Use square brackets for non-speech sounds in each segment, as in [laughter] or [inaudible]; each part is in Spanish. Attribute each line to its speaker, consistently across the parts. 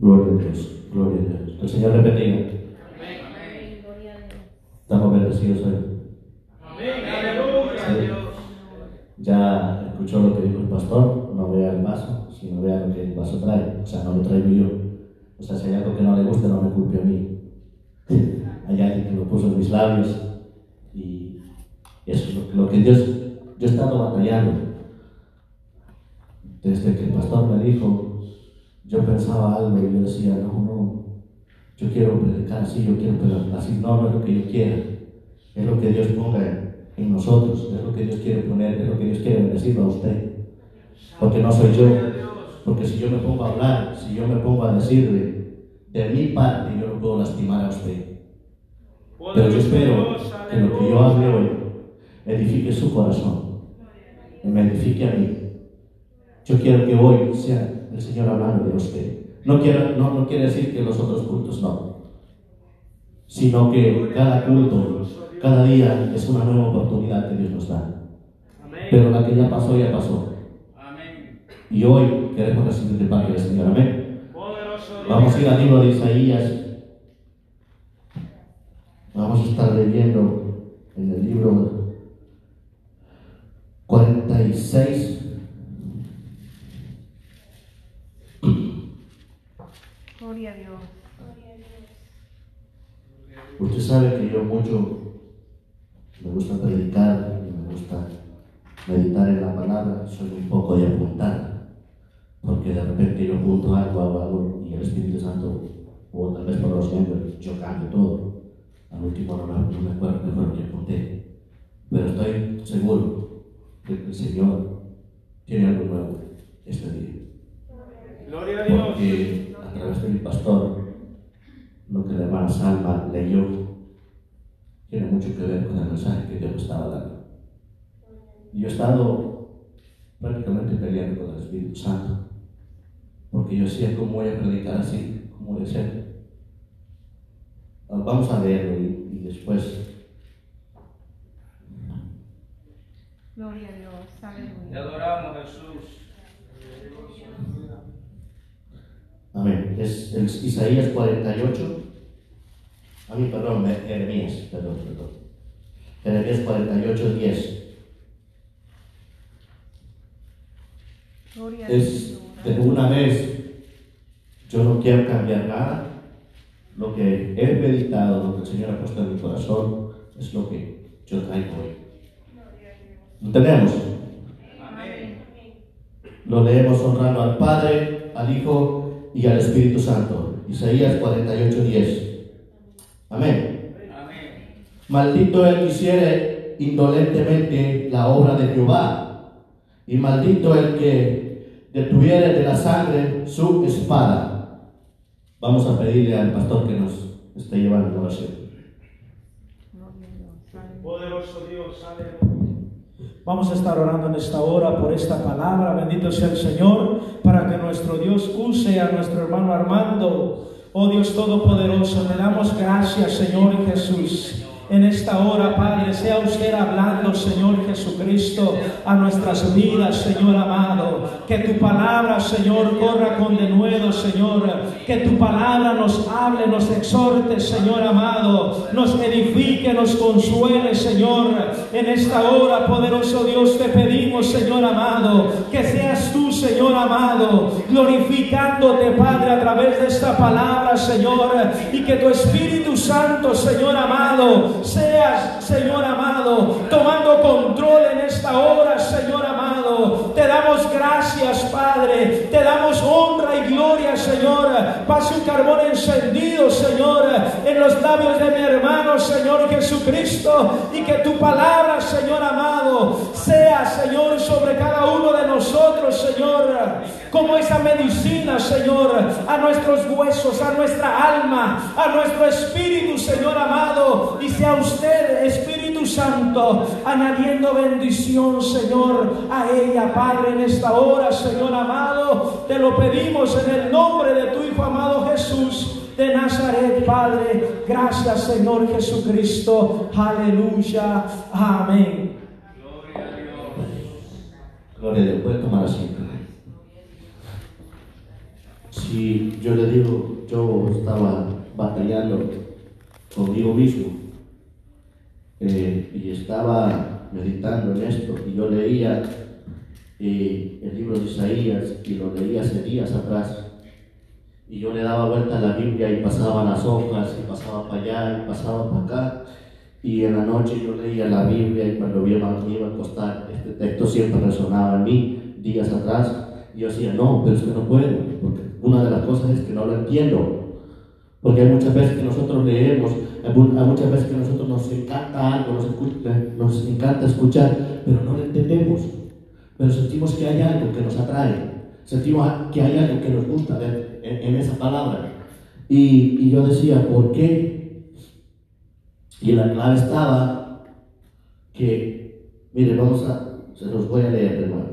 Speaker 1: Gloria a Dios, gloria a Dios. El Señor le bendiga.
Speaker 2: Amén. Gloria a Dios.
Speaker 1: Estamos bendecidos hoy.
Speaker 3: Amén. Aleluya.
Speaker 1: Ya escuchó lo que dijo el pastor, no vea el vaso, sino vea lo que el vaso trae. O sea, no lo traigo yo. O sea, si hay algo que no le guste, no me culpe a mí. [laughs] Hay alguien que lo puso en mis labios y eso es lo, lo que Dios, yo he estado batallando. Desde que el pastor me dijo, yo pensaba algo y yo decía, no, no, yo quiero predicar así, yo quiero predicar así, no, no es lo que yo quiera, es lo que Dios ponga en nosotros, es lo que Dios quiere poner, es lo que Dios quiere bendecir a usted. Porque no soy yo, porque si yo me pongo a hablar, si yo me pongo a decirle, de mi parte yo lo puedo lastimar a usted. Pero yo espero que lo que yo hable hoy edifique su corazón y me edifique a mí. Yo quiero que hoy sea el Señor hablando de usted. No, quiero, no, no quiere decir que los otros cultos no, sino que cada culto, cada día es una nueva oportunidad que Dios nos da. Pero la que ya pasó, ya pasó. Y hoy queremos recibir de parte del Señor. Amén. Vamos a ir al libro de Isaías. Vamos a estar leyendo en el libro 46.
Speaker 2: Gloria a Dios.
Speaker 1: Usted sabe que yo mucho me gusta predicar y me gusta meditar en la palabra. Soy un poco de apuntar, porque de repente yo apunto algo, hago algo y el Espíritu Santo, o tal vez por los miembros, yo cambio todo. Al último no no me acuerdo qué fue lo que apunté, pero estoy seguro de que el Señor tiene algo nuevo este día.
Speaker 3: Gloria a Dios.
Speaker 1: Porque través de mi pastor, lo que la hermana Salma leyó, tiene mucho que ver con el mensaje que Dios estaba dando. Y yo he estado prácticamente peleando con el Espíritu Santo, porque yo decía, ¿cómo voy a predicar así? ¿Cómo voy a ser? Vamos a leerlo y, y después
Speaker 2: Gloria a Dios.
Speaker 3: Te
Speaker 2: Aleluya.
Speaker 3: adoramos, Jesús.
Speaker 1: Amén. Es el Isaías 48. A mí, perdón, Jeremías, perdón, perdón. Jeremías 48, 10.
Speaker 2: Gloria a
Speaker 1: Es de una vez, yo no quiero cambiar nada. Lo que he meditado, lo que el Señor ha puesto en mi corazón, es lo que yo traigo hoy. ¿Lo tenemos?
Speaker 3: Amén.
Speaker 1: Lo leemos honrando al Padre, al Hijo y al Espíritu Santo. Isaías 48, 10. Amén.
Speaker 3: Amén.
Speaker 1: Maldito el que hiciere indolentemente la obra de Jehová, y maldito el que detuviere de la sangre su espada. Vamos a pedirle al pastor que nos esté llevando en oración.
Speaker 3: Poderoso Dios. Aleluya.
Speaker 4: Vamos a estar orando en esta hora por esta palabra. Bendito sea el Señor para que nuestro Dios use a nuestro hermano Armando. Oh Dios Todopoderoso, te damos gracias, Señor Jesús. En esta hora, Padre, sea usted hablando, Señor Jesucristo, a nuestras vidas, Señor amado. Que tu palabra, Señor, corra con denuedo, Señor. Que tu palabra nos hable, nos exhorte, Señor amado. Nos edifique, nos consuele, Señor. En esta hora, poderoso Dios, te pedimos, Señor amado, que seas tú, Señor amado, glorificándote, Padre, a través de esta palabra, Señor. Y que tu Espíritu Santo, Señor amado, seas, Señor amado, tomando control en esta hora, Señor amado. Te damos gracias, Padre. Te damos honra y gloria, Señor. Pase un carbón encendido, Señor, en los labios de mi hermano, Señor Jesucristo. Y que tu palabra, Señor amado, sea, Señor, sobre cada uno de nosotros, Señor. Como esa medicina, Señor, a nuestros huesos, a nuestra alma, a nuestro espíritu, Señor amado. Y sea usted, Espíritu Santo, añadiendo bendición, Señor, a ella, Padre, en esta hora, Señor amado. Te lo pedimos en el nombre de tu Hijo amado Jesús de Nazaret, Padre. Gracias, Señor Jesucristo. Aleluya. Amén.
Speaker 3: Gloria a Dios.
Speaker 1: Gloria a Dios. Puede tomar asiento. si yo le digo, yo estaba batallando conmigo mismo eh, y estaba meditando en esto y yo leía eh, el libro de Isaías y lo leía hace días atrás. Y yo le daba vuelta a la Biblia y pasaba las hojas y pasaba para allá y pasaba para acá. Y en la noche yo leía la Biblia y cuando me iba, me iba a acostar. Este texto siempre resonaba en mí días atrás. Y yo decía no, pero es que no puedo porque una de las cosas es que no lo entiendo porque hay muchas veces que nosotros leemos, hay muchas veces que nosotros nos encanta algo, nos, nos encanta escuchar, pero no lo entendemos. Pero sentimos que hay algo que nos atrae, sentimos que hay algo que nos gusta en, en esa palabra. Y, y, yo decía, ¿por qué? Y la clave estaba que, mire, vamos a, se los voy a leer, hermano.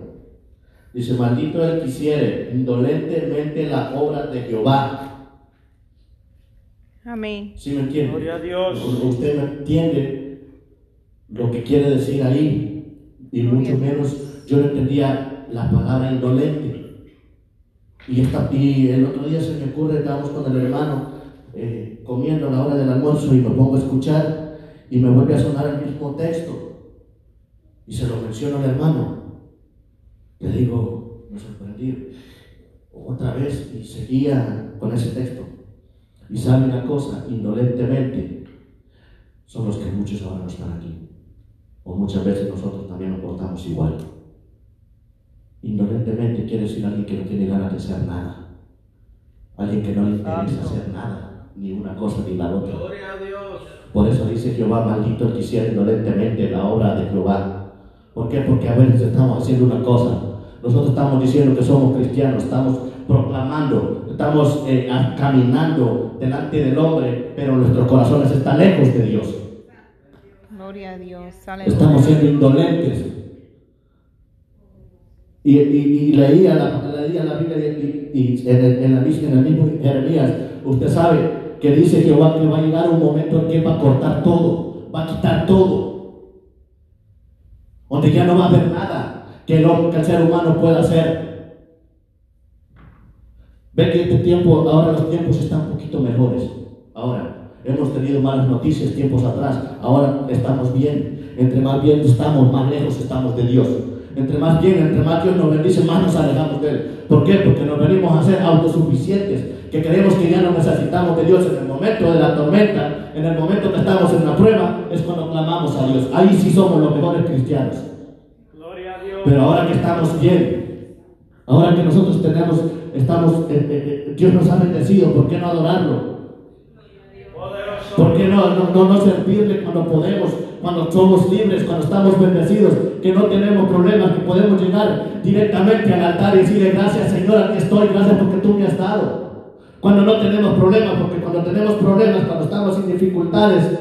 Speaker 1: Dice, maldito el que hiciere indolentemente la obra de Jehová
Speaker 2: Amén.
Speaker 1: ¿Sí me entiende?
Speaker 3: Gloria a Dios.
Speaker 1: Usted me entiende lo que quiere decir ahí. Y mucho menos yo no entendía la palabra indolente. Y, esta, y el otro día se me ocurre, estábamos con el hermano eh, comiendo a la hora del almuerzo y me pongo a escuchar y me vuelve a sonar el mismo texto. Y se lo menciono al hermano. Le digo, me sorprendí otra vez y seguía con ese texto. Y sabe una cosa, indolentemente, son los que muchos ahora no están aquí. O muchas veces nosotros también nos portamos igual. Indolentemente quiere decir alguien que no tiene ganas de hacer nada. Alguien que no le interesa hacer nada, ni una cosa ni la otra.
Speaker 3: Gloria a Dios.
Speaker 1: Por eso dice Jehová, maldito el que hiciera indolentemente la obra de Jehová. ¿Por qué? Porque a veces estamos haciendo una cosa. Nosotros estamos diciendo que somos cristianos, estamos proclamando, estamos eh, caminando delante del hombre, pero nuestros corazones están lejos de Dios.
Speaker 2: Gloria a Dios.
Speaker 1: Estamos siendo indolentes. Y, y, leía, la, leía la Biblia y, en, el, en, la, en el mismo Jeremías, usted sabe que dice Jehová que va a llegar un momento en que va a cortar todo, va a quitar todo, donde ya no va a haber nada que el, que el ser humano pueda hacer. Ve que este tiempo, ahora los tiempos están un poquito mejores. Ahora, hemos tenido malas noticias tiempos atrás, ahora estamos bien. Entre más bien estamos, más lejos estamos de Dios. Entre más bien, entre más Dios nos bendice, más nos alejamos de Él. ¿Por qué? Porque nos venimos a ser autosuficientes, que creemos que ya no necesitamos de Dios en el momento de la tormenta, en el momento que estamos en la prueba, es cuando clamamos a Dios. Ahí sí somos los mejores cristianos.
Speaker 3: Gloria a Dios.
Speaker 1: Pero ahora que estamos bien, ahora que nosotros tenemos estamos, eh, eh, Dios nos ha bendecido, ¿por qué no adorarlo? ¿Por qué no, no, no, servirle cuando podemos, cuando somos libres, cuando estamos bendecidos, que no tenemos problemas, que podemos llegar directamente al altar y decirle gracias Señor, aquí estoy, gracias porque tú me has dado? Cuando no tenemos problemas, porque cuando tenemos problemas, cuando estamos en dificultades,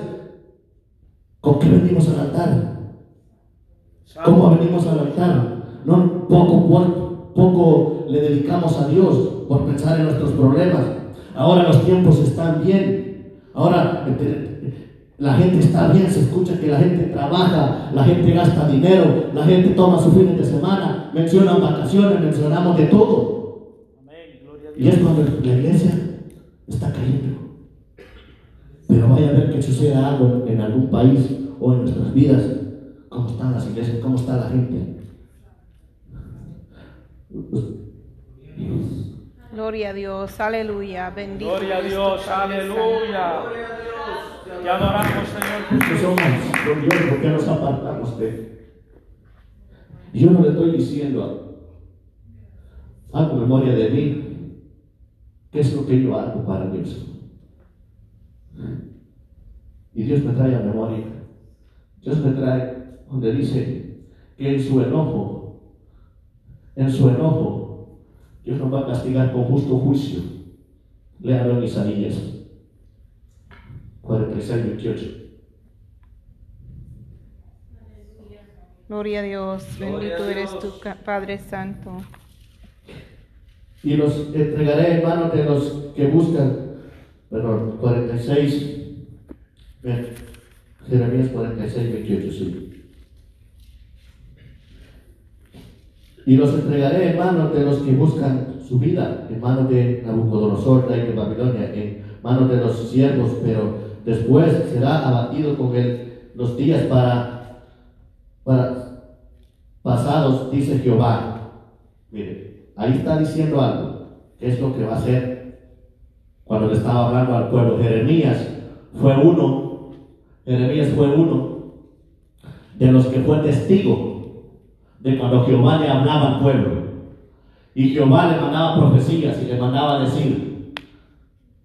Speaker 1: ¿con qué venimos al altar? ¿Cómo venimos al altar? No poco, poco le dedicamos a Dios por pensar en nuestros problemas. Ahora los tiempos están bien. Ahora la gente está bien, se escucha que la gente trabaja, la gente gasta dinero, la gente toma su fin de semana, mencionan vacaciones, mencionamos de todo. Y es cuando la iglesia está cayendo. Pero vaya a ver que suceda algo en algún país o en nuestras vidas. ¿Cómo están las iglesias? ¿Cómo está la gente?
Speaker 2: Gloria a Dios, aleluya, bendito.
Speaker 3: Gloria a Dios, aleluya. Te adoramos, Señor
Speaker 1: Jesús. somos Dios porque nos apartamos de Él. Yo no le estoy diciendo, hago memoria de mí, qué es lo que yo hago para Dios. Y Dios me trae a memoria. Dios me trae donde dice que en su enojo en su enojo, Dios nos va a castigar con justo juicio. En Isaías 46, 28.
Speaker 2: Gloria a Dios, bendito eres tu Padre Santo.
Speaker 1: Y los entregaré en manos de los que buscan, perdón, 46, Jeremías 46, 28, sí. Y los entregaré en manos de los que buscan su vida en manos de Nabucodonosor, rey de Babilonia, en manos de los siervos, pero después será abatido con él los días para, para pasados, dice Jehová. Mire, ahí está diciendo algo, que es lo que va a hacer cuando le estaba hablando al pueblo. Jeremías fue uno, Jeremías fue uno de los que fue testigo de cuando Jehová le hablaba al pueblo. Y Jehová le mandaba profecías y le mandaba decir,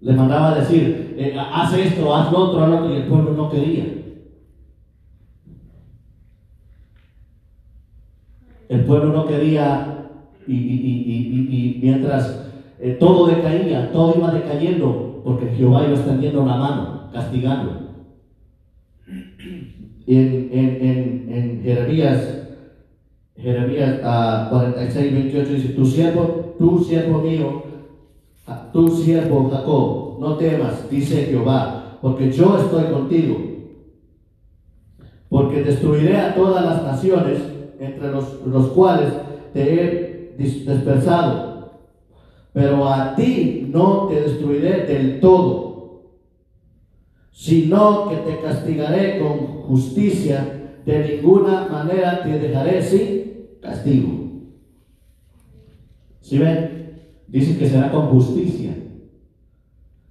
Speaker 1: le mandaba decir, eh, haz esto, haz lo otro, haz lo otro, y el pueblo no quería. El pueblo no quería y, y- y- y- mientras eh, todo decaía, todo iba decayendo, porque Jehová iba extendiendo la mano, castigando. En, en, en, en Jeremías, Jeremías ah, 46, 28 dice, tu siervo, tu siervo mío, tu siervo Jacob, no temas, dice Jehová, porque yo estoy contigo. Porque destruiré a todas las naciones entre los, los cuales te he dis- dispersado. Pero a ti no te destruiré del todo, sino que te castigaré con justicia. De ninguna manera te dejaré sin castigo. ¿Sí ven? Dice que será con justicia.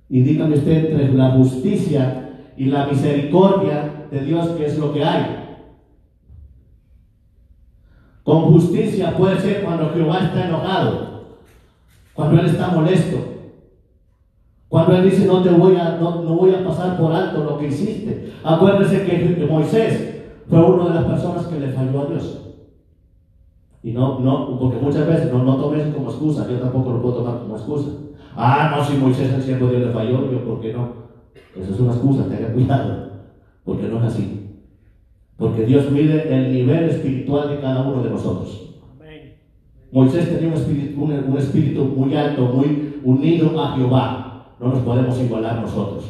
Speaker 1: Y dígame usted entre la justicia y la misericordia de Dios, ¿qué es lo que hay? Con justicia puede ser cuando Jehová está enojado, cuando Él está molesto, cuando Él dice no te voy a, no, no voy a pasar por alto lo que hiciste. Acuérdese que Moisés fue una de las personas que le falló a Dios. Y no, no, porque muchas veces no, no tome eso como excusa, yo tampoco lo puedo tomar como excusa. Ah, no, si Moisés el siervo de Dios le falló, yo, ¿por qué no? Eso es una excusa, tenga cuidado, porque no es así. Porque Dios mide el nivel espiritual de cada uno de nosotros.
Speaker 3: Amén.
Speaker 1: Moisés tenía un espíritu, un, un espíritu muy alto, muy unido a Jehová. No nos podemos igualar nosotros.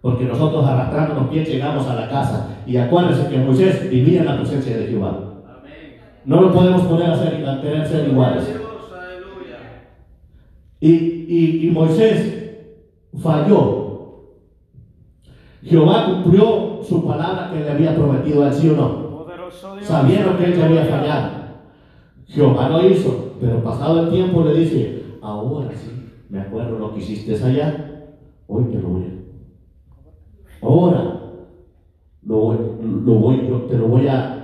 Speaker 1: Porque nosotros arrastrando los pies llegamos a la casa. Y acuérdense que Moisés vivía en la presencia de Jehová. No lo podemos poner a, ser, a ser iguales. Y, y, y Moisés falló. Jehová cumplió su palabra que le había prometido a él, ¿sí o no? Sabiendo que él había fallado. Jehová lo hizo, pero pasado el tiempo le dice, ahora sí, me acuerdo lo que hiciste allá, hoy te lo voy a... Ahora lo voy, te lo voy a,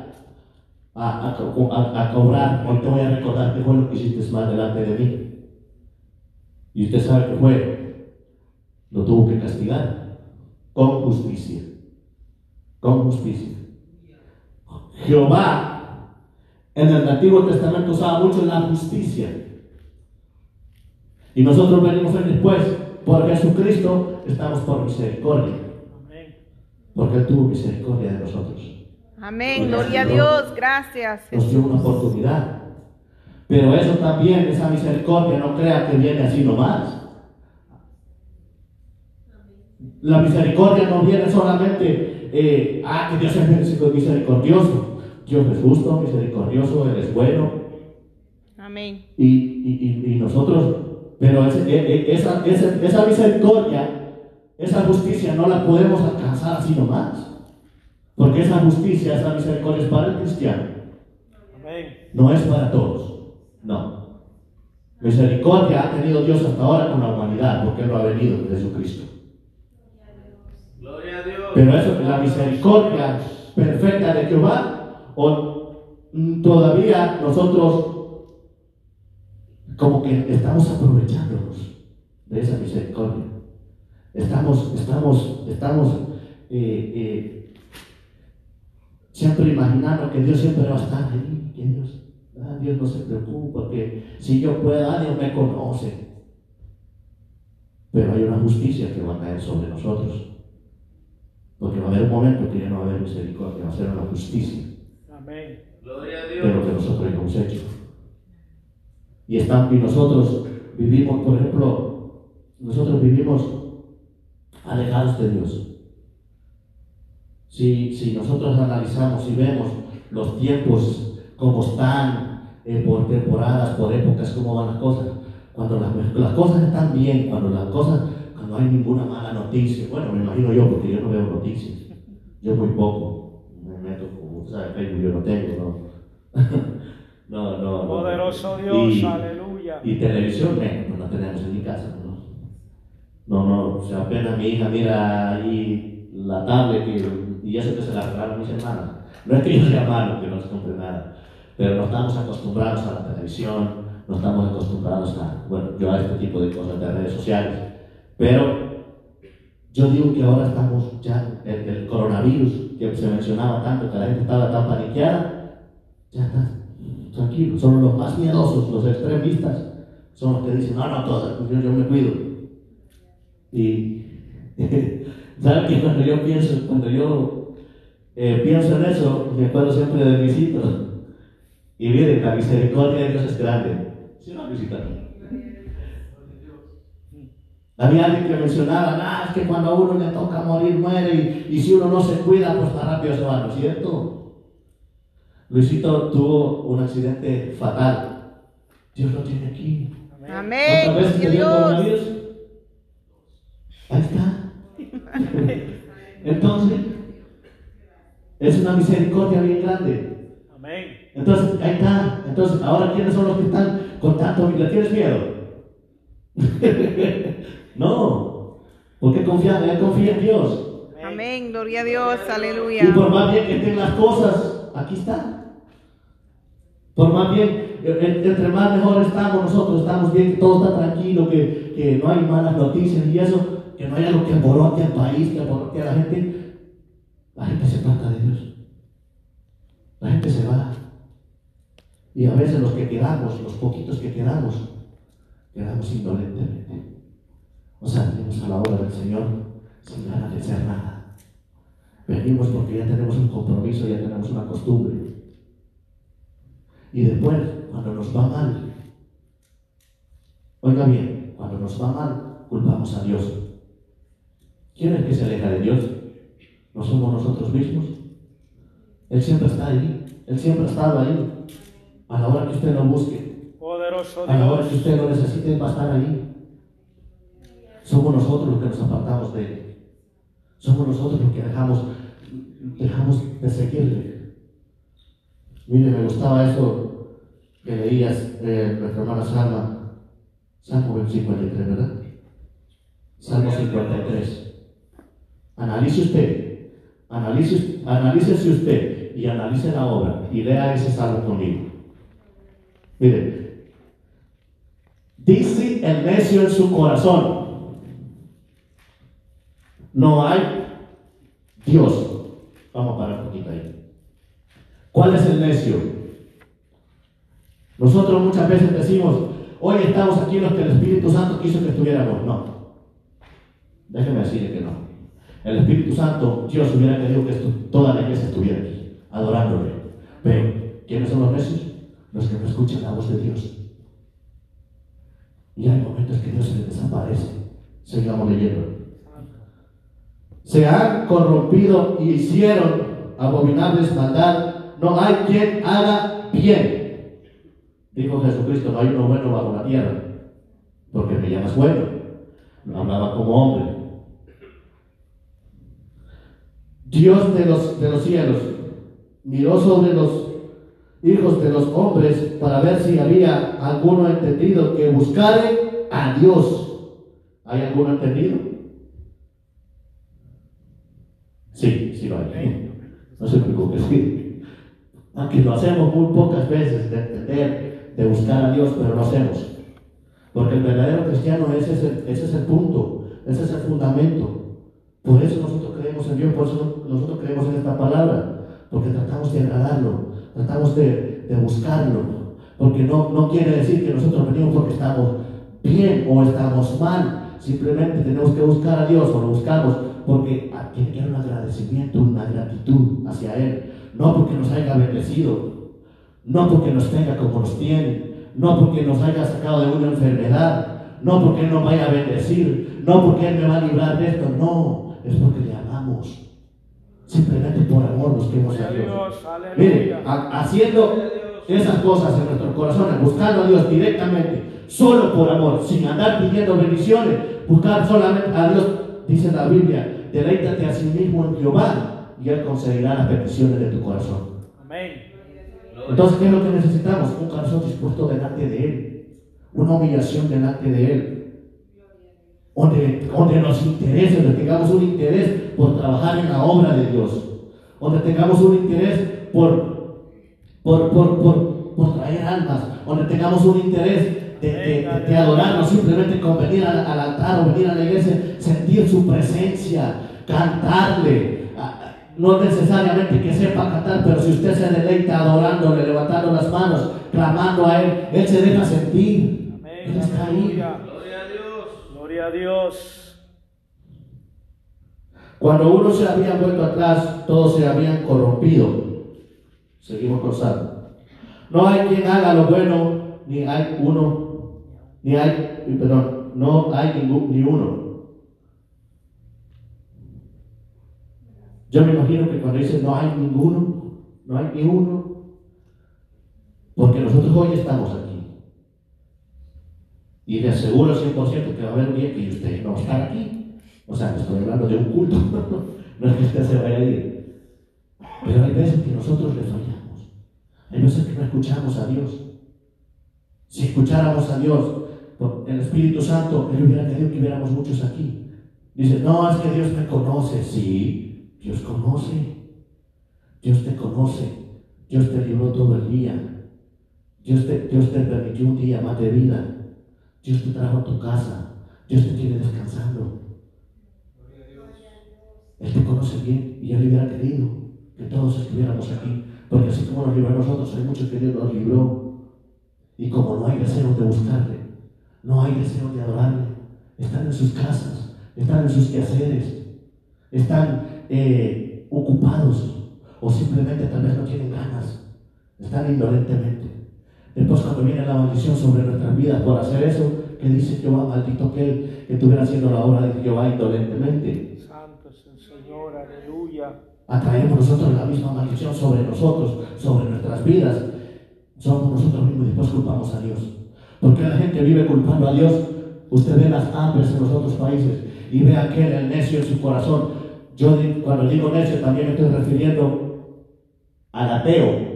Speaker 1: a, a co- a- a cobrar, hoy te voy a recordar qué fue lo que hiciste más delante de mí. Y usted sabe que fue, lo tuvo que castigar con justicia, con justicia. Jehová en el Antiguo Testamento usaba mucho la justicia. Y nosotros venimos después, por Jesucristo, estamos por misericordia, porque Él tuvo misericordia de nosotros.
Speaker 2: Amén. Gloria a Dios. Gracias.
Speaker 1: Nos dio una oportunidad. Pero eso también, esa misericordia, no crea que viene así nomás. La misericordia no viene solamente, eh, ah, que Dios es misericordioso. Dios es justo, misericordioso, Él es bueno.
Speaker 2: Amén.
Speaker 1: Y, y- y- y nosotros, pero ese- e- e- esa, esa, esa misericordia, esa justicia no la podemos alcanzar así nomás. Porque esa justicia, esa misericordia es para el cristiano, no es para todos. No. Misericordia ha tenido Dios hasta ahora con la humanidad, porque lo ha venido Jesucristo.
Speaker 5: Gloria a Dios.
Speaker 1: Pero eso, la misericordia perfecta de Jehová, o mm, todavía nosotros como que estamos aprovechándonos de esa misericordia. Estamos, estamos, estamos eh, eh, siempre imaginando que Dios siempre va a estar ahí, que Dios, ah, Dios no se preocupa, que si yo puedo, ah, Dios me conoce. Pero hay una justicia que va a caer sobre nosotros. Porque va a haber un momento que ya no va a haber misericordia, va a ser una justicia
Speaker 3: Amén.
Speaker 5: Gloria a
Speaker 1: de lo que
Speaker 5: Dios.
Speaker 1: nosotros hemos hecho. Y, están, y nosotros vivimos, por ejemplo, nosotros vivimos alejados de Dios. Si, si nosotros analizamos y vemos los tiempos como están, eh, por temporadas, por épocas, cómo van las cosas, cuando las, las cosas están bien, cuando las cosas, cuando hay ninguna mala noticia, bueno, me imagino yo, porque yo no veo noticias, yo muy poco, me meto, como sabes, Facebook yo no tengo, ¿no? [laughs] no, no, no.
Speaker 3: Poderoso Dios,
Speaker 1: Y-
Speaker 3: aleluya.
Speaker 1: Y televisión, pues no tenemos en mi casa, ¿no? No, no, o sea, apenas mi hija mira ahí la tablet que- y eso que se la mis hermanas. No es que yo sea malo, que no se compre nada, pero no estamos acostumbrados a la televisión, no estamos acostumbrados a, bueno, yo a este tipo de cosas de redes sociales. Pero yo digo que ahora estamos ya, el, el coronavirus que se mencionaba tanto, que la gente estaba tan paniqueada, ya está tranquilo. Son los más miedosos, los extremistas, son los que dicen, no, no, todo, yo, yo me cuido. Y, [laughs] ¿saben que cuando yo pienso, cuando yo eh, pienso en eso, me acuerdo siempre de Luisito. Y miren, la misericordia de Dios es grande. ¿Sí no, Luisito? Había alguien que mencionaba, ah, es que cuando a uno le toca morir, muere, y, y si uno no se cuida, pues más rápido se va, ¿no es cierto? Luisito tuvo un accidente fatal. Dios lo tiene aquí.
Speaker 2: Amén.
Speaker 1: ¿Cuántas veces
Speaker 2: Gloria
Speaker 1: te
Speaker 2: a
Speaker 1: dio
Speaker 2: Dios.
Speaker 1: Ahí está. Entonces, es una misericordia bien grande.
Speaker 3: Amén.
Speaker 1: Entonces, ahí está. Entonces, ahora, ¿quiénes son los que están con tanto? ¿Le tienes miedo? [laughs] no. Porque confía, él confía en Dios.
Speaker 2: Amén. Gloria a Dios.
Speaker 1: Y
Speaker 2: Aleluya.
Speaker 1: por más bien que estén las cosas, aquí está. Por más bien, en- entre más mejor estamos nosotros, estamos bien, que todo está tranquilo, que, que no hay malas noticias y eso, que no hay algo que alborote al país, que alborote a la gente. La gente se aparta de Dios. La gente se va. Y a veces los que quedamos, los poquitos que quedamos, quedamos indolentemente. O sea, venimos a la obra del Señor sin ganas de hacer nada. Venimos porque ya tenemos un compromiso, ya tenemos una costumbre. Y después, cuando nos va mal, oiga bien, cuando nos va mal, culpamos a Dios. ¿Quién es el que se aleja de Dios? ¿No somos nosotros mismos? Él siempre está ahí, Él siempre ha estado ahí. A la hora que usted lo busque,
Speaker 3: Poderoso
Speaker 1: a la hora que usted lo necesite, va a estar ahí. Somos nosotros los que nos apartamos de Él. Somos nosotros los que dejamos, dejamos de seguirle. Mire, me gustaba eso que leías eh, nuestra hermana Salma, Salmo 53, ¿verdad? Salmo 53. Analice usted, analice, analícese usted y analice la obra y lea ese salmo conmigo. Mire, dice el necio en su corazón, no hay Dios. Vamos a parar un poquito ahí. ¿Cuál es el necio? Nosotros muchas veces decimos, hoy estamos aquí los que el Espíritu Santo quiso que estuviéramos. No. Déjeme decirle que no. El Espíritu Santo, Dios hubiera querido que toda la iglesia estuviera aquí, adorándole. Pero, ¿quiénes son los necios? Los que no escuchan la voz de Dios. Y hay momentos que Dios se les desaparece. Sigamos leyendo. Se han corrompido y hicieron abominables maldad. No hay quien haga bien. Dijo Jesucristo, no hay uno bueno bajo la tierra. Porque me llamas bueno. No hablaba como hombre. Dios de los, de los cielos miró sobre los hijos de los hombres para ver si había alguno entendido que buscare a Dios. ¿Hay alguno entendido? Sí, sí lo hay. No se preocupe, sí. Aunque lo hacemos muy pocas veces de entender, de buscar a Dios, pero lo hacemos. Porque el verdadero cristiano ese es el, ese es el punto, ese es el fundamento. Por eso nosotros creemos en Dios, por eso nosotros creemos en esta palabra, porque tratamos de agradarlo, tratamos de, de buscarlo, porque no, no quiere decir que nosotros venimos porque estamos bien o estamos mal, simplemente tenemos que buscar a Dios o lo buscamos porque haber un agradecimiento, una gratitud hacia Él, no porque nos haya bendecido, no porque nos tenga como nos tiene, no porque nos haya sacado de una enfermedad, no porque Él nos vaya a bendecir, no porque Él me va a librar de esto, no, es porque le amamos. Simplemente por amor a
Speaker 3: Gloria a
Speaker 1: Dios.
Speaker 3: Dios,
Speaker 1: Mire,
Speaker 3: aleluya.
Speaker 1: ha- haciendo esas cosas en nuestros corazones, buscando a Dios directamente, solo por amor, sin andar pidiendo bendiciones, buscar solamente a Dios, dice la Biblia, deleítate a sí mismo en Jehová y Él concederá las peticiones de tu corazón.
Speaker 3: Amén.
Speaker 1: Entonces, ¿qué es lo que necesitamos? Un corazón dispuesto delante de Él, una humillación delante de Él. Donde, donde nos interese, donde tengamos un interés por trabajar en la obra de Dios, donde tengamos un interés por, por, por, por, por traer almas, donde tengamos un interés de, de, de- adorarnos simplemente con venir al, al altar o venir a la iglesia, sentir su presencia, cantarle. No necesariamente que sepa cantar, pero si usted se deleita adorándole, levantando las manos, clamando a Él, Él se deja sentir. Él está ahí.
Speaker 5: Gloria a Dios.
Speaker 3: Gloria a Dios.
Speaker 1: Cuando uno se había vuelto atrás, todos se habían corrompido. Seguimos con Salmo. No hay quien haga lo bueno, ni hay uno, ni hay, perdón, no hay ningún, ni uno. Yo me imagino que cuando dice no hay ninguno, no hay ni uno, porque nosotros hoy estamos aquí. Y le aseguro 100% que va a haber un día que usted no va a estar aquí. O sea, estoy hablando de un culto, [laughs] no es que usted se vaya a ir. Pero hay veces que nosotros le fallamos. Hay veces que no escuchamos a Dios. Si escucháramos a Dios, el Espíritu Santo, Él hubiera querido que hubiéramos muchos aquí. Dice, no, es que Dios me conoce. Sí, Dios conoce. Dios te conoce. Dios te libró todo el día. Dios te, Dios te permitió un día más de vida. Dios te trajo a tu casa. Dios te tiene descansando. Él te conoce bien y Él hubiera querido que todos estuviéramos aquí. Porque así como nos libró a nosotros, hay muchos que Dios nos libró. Y como no hay deseo de buscarle, no hay deseo de adorarle, están en sus casas, están en sus quehaceres, están eh, ocupados o simplemente tal vez no tienen ganas, están indolentemente. Después cuando viene la maldición sobre nuestras vidas por hacer eso, que dice Jehová, maldito aquel que estuviera haciendo la obra de Jehová indolentemente
Speaker 3: Santo es el Señor. Aleluya.
Speaker 1: atraemos nosotros la misma maldición sobre nosotros, sobre nuestras vidas. Somos nosotros mismos y después culpamos a Dios. Porque la gente vive culpando a Dios. Usted ve las hambres en los otros países y ve a aquel el necio en su corazón. Yo cuando digo necio también me estoy refiriendo al ateo.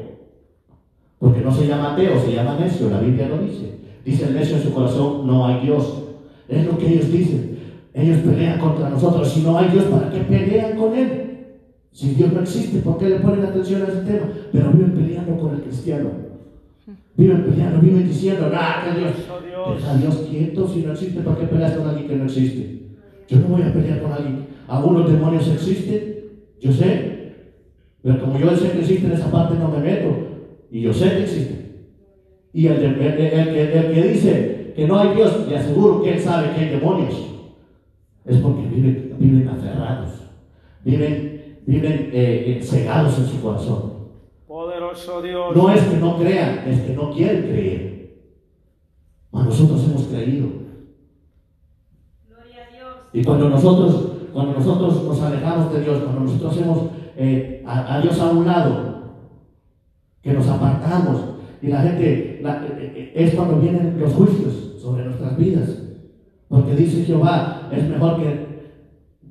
Speaker 1: Porque no se llama ateo, se llama necio, la Biblia lo dice. Dice el necio en su corazón, no hay Dios. Es lo que ellos dicen. Ellos pelean contra nosotros. Si no hay Dios, ¿para qué pelean con Él? Si Dios no existe, ¿por qué le ponen atención a ese tema? Pero viven peleando con el cristiano. Viven peleando, viven diciendo, ah, que Dios. Deja a Dios quieto, si no existe, ¿para qué peleas con alguien que no existe? Yo no voy a pelear con alguien. ¿Aún los demonios existen? Yo sé. Pero como yo sé que existen, esa parte no me meto. Y yo sé que existen. Y el, el- el- el que, el que dice que no hay Dios, le aseguro que él sabe que hay demonios. Es porque viven, viven aferrados. Viven, viven eh, eh, cegados en su corazón.
Speaker 3: Poderoso Dios.
Speaker 1: No es que no crean, es que no quieren creer. Mas nosotros hemos creído. Y cuando nosotros, cuando nosotros nos alejamos de Dios, cuando nosotros hacemos eh, a, a Dios a un lado, que nos apartamos, y la gente, la- eh, eh, es cuando vienen los juicios sobre nuestras vidas. Porque dice Jehová, es mejor que,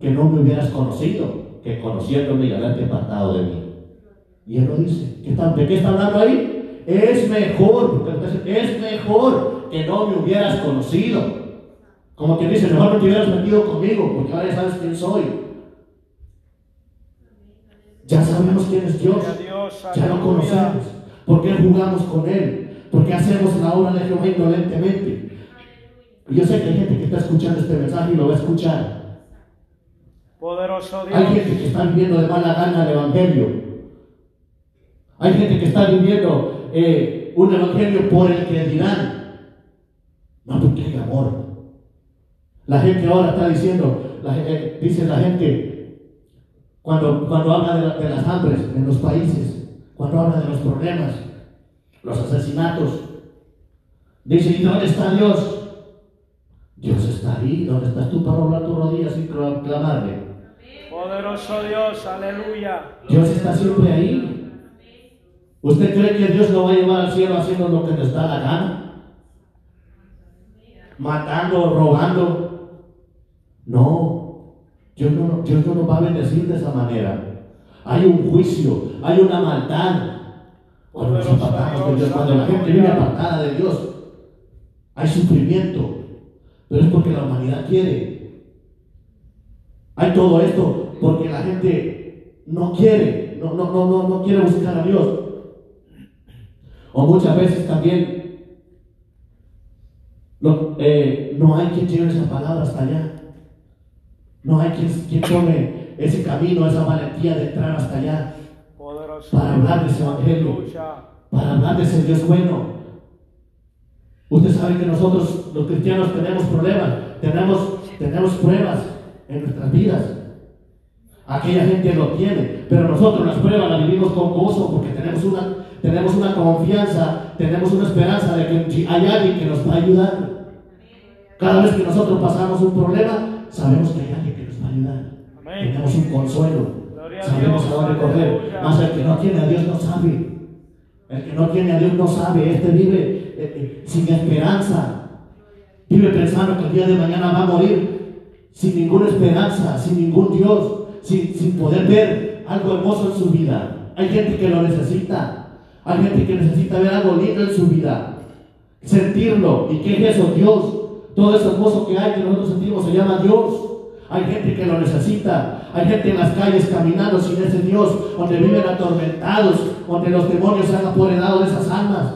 Speaker 1: que no me hubieras conocido, que conociéndome y haberte apartado de mí. Y él lo dice. ¿Qué está- ¿De qué está hablando ahí? Es mejor, es mejor que no me hubieras conocido. Como que dice, mejor no te hubieras metido conmigo, porque ahora ya sabes quién soy. Ya sabemos quién es Dios. Ya lo conocemos. ¿Por qué jugamos con Él? ¿Por qué hacemos la obra de Jehová indolentemente? Y yo sé que hay gente que está escuchando este mensaje y lo va a escuchar.
Speaker 3: Poderoso
Speaker 1: Hay
Speaker 3: Dios.
Speaker 1: gente que está viviendo de mala gana el Evangelio. Hay gente que está viviendo eh, un Evangelio por el que dirán. No porque hay amor. La gente ahora está diciendo, la, eh, dice la gente, cuando, cuando habla de, la- de las hambres en los países, cuando habla de los problemas, los asesinatos, dice, ¿y dónde está Dios? Dios está ahí, ¿dónde estás tú para doblar tus rodillas y cla- clamarle?
Speaker 3: Poderoso Dios. Aleluya.
Speaker 1: Dios está siempre ahí. ¿Usted cree que Dios lo va a llevar al cielo haciendo lo que les da la gana? matando, robando. No, Dios no, Dios no nos va a bendecir de esa manera. Hay un juicio, hay una maldad. Cuando nos apartamos de Dios, cuando la gente vive apartada de Dios, hay sufrimiento. Pero es porque la humanidad quiere. Hay todo esto porque la gente no quiere, no, no, no, no, no quiere buscar a Dios. O muchas veces también no, eh, no hay quien lleve esa palabra hasta allá. No hay quien, quien tome ese camino, esa valentía de entrar hasta allá para hablar de ese evangelio, para hablar de ese Dios bueno. Usted sabe que nosotros los cristianos tenemos problemas, tenemos, tenemos pruebas en nuestras vidas. Aquella gente lo tiene, pero nosotros las pruebas las vivimos con gozo porque tenemos una, tenemos una confianza, tenemos una esperanza de que hay alguien que nos va a ayudar. Cada vez que nosotros pasamos un problema, sabemos que hay alguien que nos va a ayudar.
Speaker 3: Amén.
Speaker 1: Tenemos un consuelo,
Speaker 3: Gloria a
Speaker 1: sabemos
Speaker 3: Dios,
Speaker 1: a dónde correr. Más el que no tiene a Dios no sabe. El que no tiene a Dios no sabe. Este vive eh, eh, sin esperanza. Vive pensando que el día de mañana va a morir sin ninguna esperanza, sin ningún Dios, sin, sin poder ver algo hermoso en su vida. Hay gente que lo necesita. Hay gente que necesita ver algo lindo en su vida. Sentirlo. ¿Y qué es eso? Dios. Todo eso hermoso que hay que nosotros sentimos se llama Dios. Hay gente que lo necesita. Hay gente en las calles caminando sin ese Dios, donde viven atormentados, donde los demonios se han apoderado de esas almas.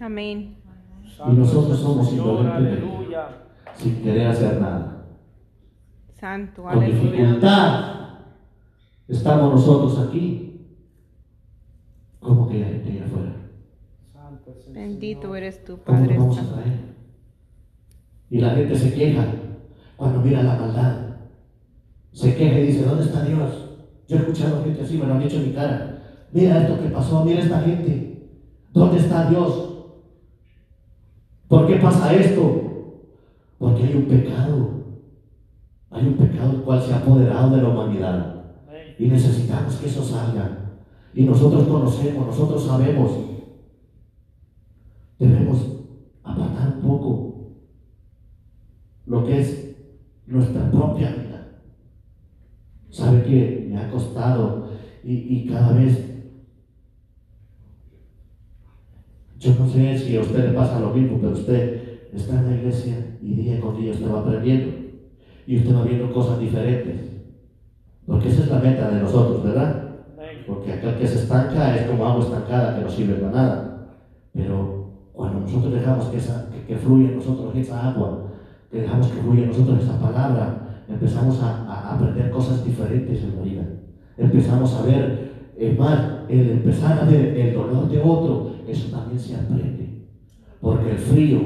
Speaker 2: Amén.
Speaker 1: Y nosotros somos indolentes. sin querer hacer nada.
Speaker 2: Santo,
Speaker 1: Con
Speaker 2: aleluya.
Speaker 1: dificultad estamos nosotros aquí, como que la gente allá afuera.
Speaker 3: Santo es el
Speaker 2: Bendito eres tú,
Speaker 1: ¿Cómo
Speaker 2: Padre
Speaker 1: nos vamos a traer? Y la gente se queja cuando mira la maldad. Se queja y dice, ¿dónde está Dios? Yo he escuchado gente así, me lo han dicho en mi cara. Mira esto que pasó, mira esta gente. ¿Dónde está Dios? ¿Por qué pasa esto? Porque hay un pecado. Hay un pecado el cual se ha apoderado de la humanidad. Y necesitamos que eso salga. Y nosotros conocemos, nosotros sabemos. Debemos apartar un poco lo que es nuestra propia vida. Sabe que me ha costado y, y cada vez yo no sé si a usted le pasa lo mismo, pero usted está en la iglesia y día con día usted va aprendiendo y usted va viendo cosas diferentes. Porque esa es la meta de nosotros, ¿verdad? Porque aquel que se estanca es como agua estancada que no sirve para nada. Pero cuando nosotros dejamos que, esa, que, que fluya en nosotros esa agua, que dejamos que fluya en nosotros esa palabra, empezamos a, a aprender cosas diferentes en la vida. Empezamos a ver, es más, el empezar a ver el dolor de otro, eso también se aprende. Porque el frío,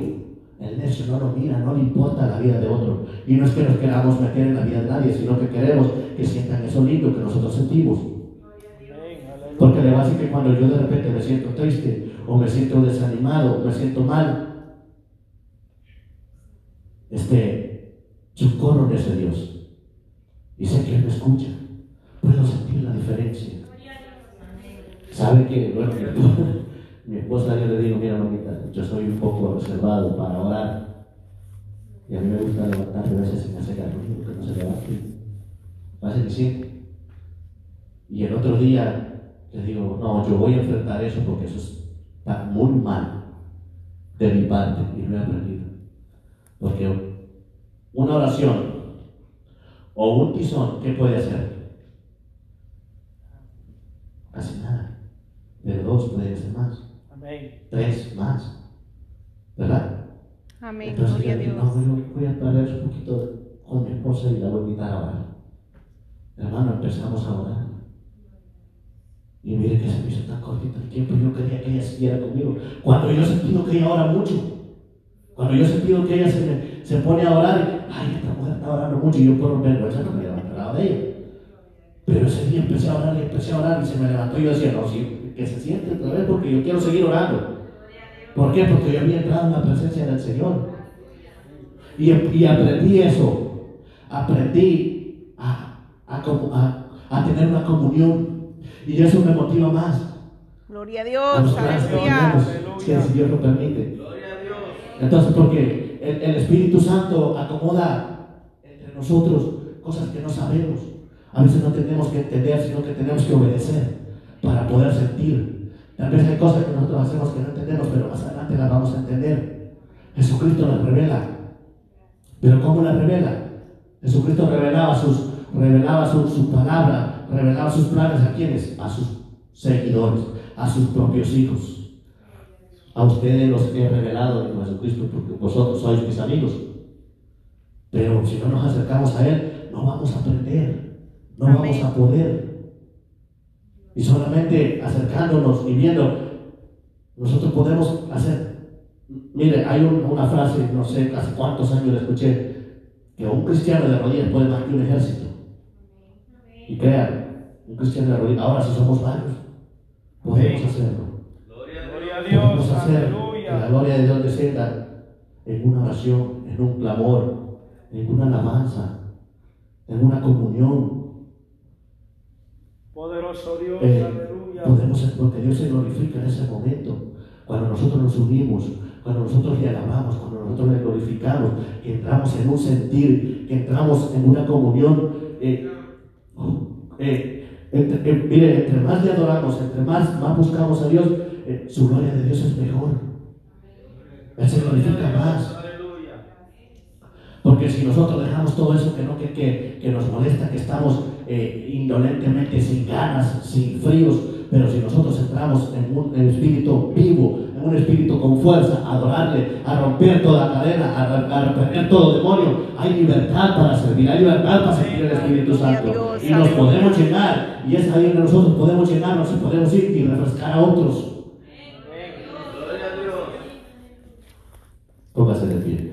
Speaker 1: el necio no lo mira, no le importa la vida de otro. Y no es que nos queramos meter en la vida de nadie, sino que queremos que sientan eso lindo que nosotros sentimos. Porque le va a decir que cuando yo de repente me siento triste o me siento desanimado, me siento mal, este, yo corro en ese Dios y sé que Él me escucha. Puedo sentir la diferencia. ¿Sabe que [laughs] mi esposa, yo le digo, mira, mamita, yo soy un poco reservado para orar. Y a mí me gusta levantarme a veces y me hace ruido que no se levante. Y el otro día le digo, no, yo voy a enfrentar eso porque eso está muy mal de mi parte y lo he aprendido. Porque una oración o un tizón, ¿qué puede hacer? Casi nada. Pero dos puede ser más,
Speaker 3: Amén.
Speaker 1: tres más. ¿Verdad?
Speaker 2: Amén.
Speaker 1: Entonces yo dije,
Speaker 2: Dios.
Speaker 1: no, voy a- voy a traer un poquito con mi esposa y la voy a invitar a orar. Hermano, empezamos a orar. Y mire que se me hizo tan cortito el tiempo, yo quería que ella siguiera conmigo. Cuando yo he sentido que ella ora mucho, cuando yo he sentido que ella se, me- se pone a orar, y, ay, esta mujer está orando mucho, y yo por vergüenza no me levantaba de ella. Pero ese día empecé a orar y empecé a orar y se me levantó y yo decía, no, sí, que se siente otra vez porque yo quiero seguir orando. ¿Por qué? Porque yo había entrado en la presencia del Señor. Y, y aprendí eso. Aprendí a, a, a- a tener una comunión. Y eso me motiva más.
Speaker 2: Gloria a Dios. Aleluya.
Speaker 1: Si Dios lo permite. Entonces, porque el, Espíritu Santo acomoda entre nosotros cosas que no sabemos. A veces no tenemos que entender, sino que tenemos que obedecer para poder sentir. Tal vez hay cosas que nosotros hacemos que no entendemos, pero más adelante las vamos a entender. Jesucristo las revela. Pero ¿cómo las revela? Jesucristo revelaba, sus, revelaba su, su palabra, revelaba sus planes a quienes? A sus seguidores, a sus propios hijos. A ustedes los he revelado en Jesucristo porque vosotros sois mis amigos. Pero si no nos acercamos a Él, no vamos a aprender, no
Speaker 2: Amén.
Speaker 1: vamos a poder. Y solamente acercándonos y viendo, nosotros podemos hacer. Mire, hay un- una frase, no sé hace cuántos años la escuché, que un cristiano de rodillas puede más que un ejército. Y crean, un cristiano de rodillas, ahora si somos varios, podemos hacerlo.
Speaker 3: A
Speaker 1: Podemos
Speaker 3: Dios,
Speaker 1: hacer que la
Speaker 3: aleluya.
Speaker 1: gloria de Dios descienda en una oración, en un clamor, en una alabanza, en una comunión.
Speaker 3: Poderoso Dios,
Speaker 1: Eh,
Speaker 3: aleluya.
Speaker 1: podemos, porque Dios se glorifica en ese momento, cuando nosotros nos unimos, cuando nosotros le alabamos, cuando nosotros le glorificamos, que entramos en un sentir, que entramos en una comunión. eh, eh, entre- eh, mire, entre más le adoramos, entre más, más buscamos a Dios, eh, su gloria de Dios es mejor. Él se glorifica más. Porque si nosotros dejamos todo eso que, no, que, que, que nos molesta, que estamos eh, indolentemente sin ganas, sin fríos, pero si nosotros entramos en un en espíritu vivo, en un espíritu con fuerza, a adorarle, a romper toda cadena, a, repeler todo demonio, hay libertad para servir, hay libertad para servir al Espíritu Santo. Y nos podemos llenar, y es ahí donde nosotros podemos llenarnos y podemos ir y refrescar a otros.
Speaker 3: Gloria a Dios.
Speaker 1: Póngase de pie.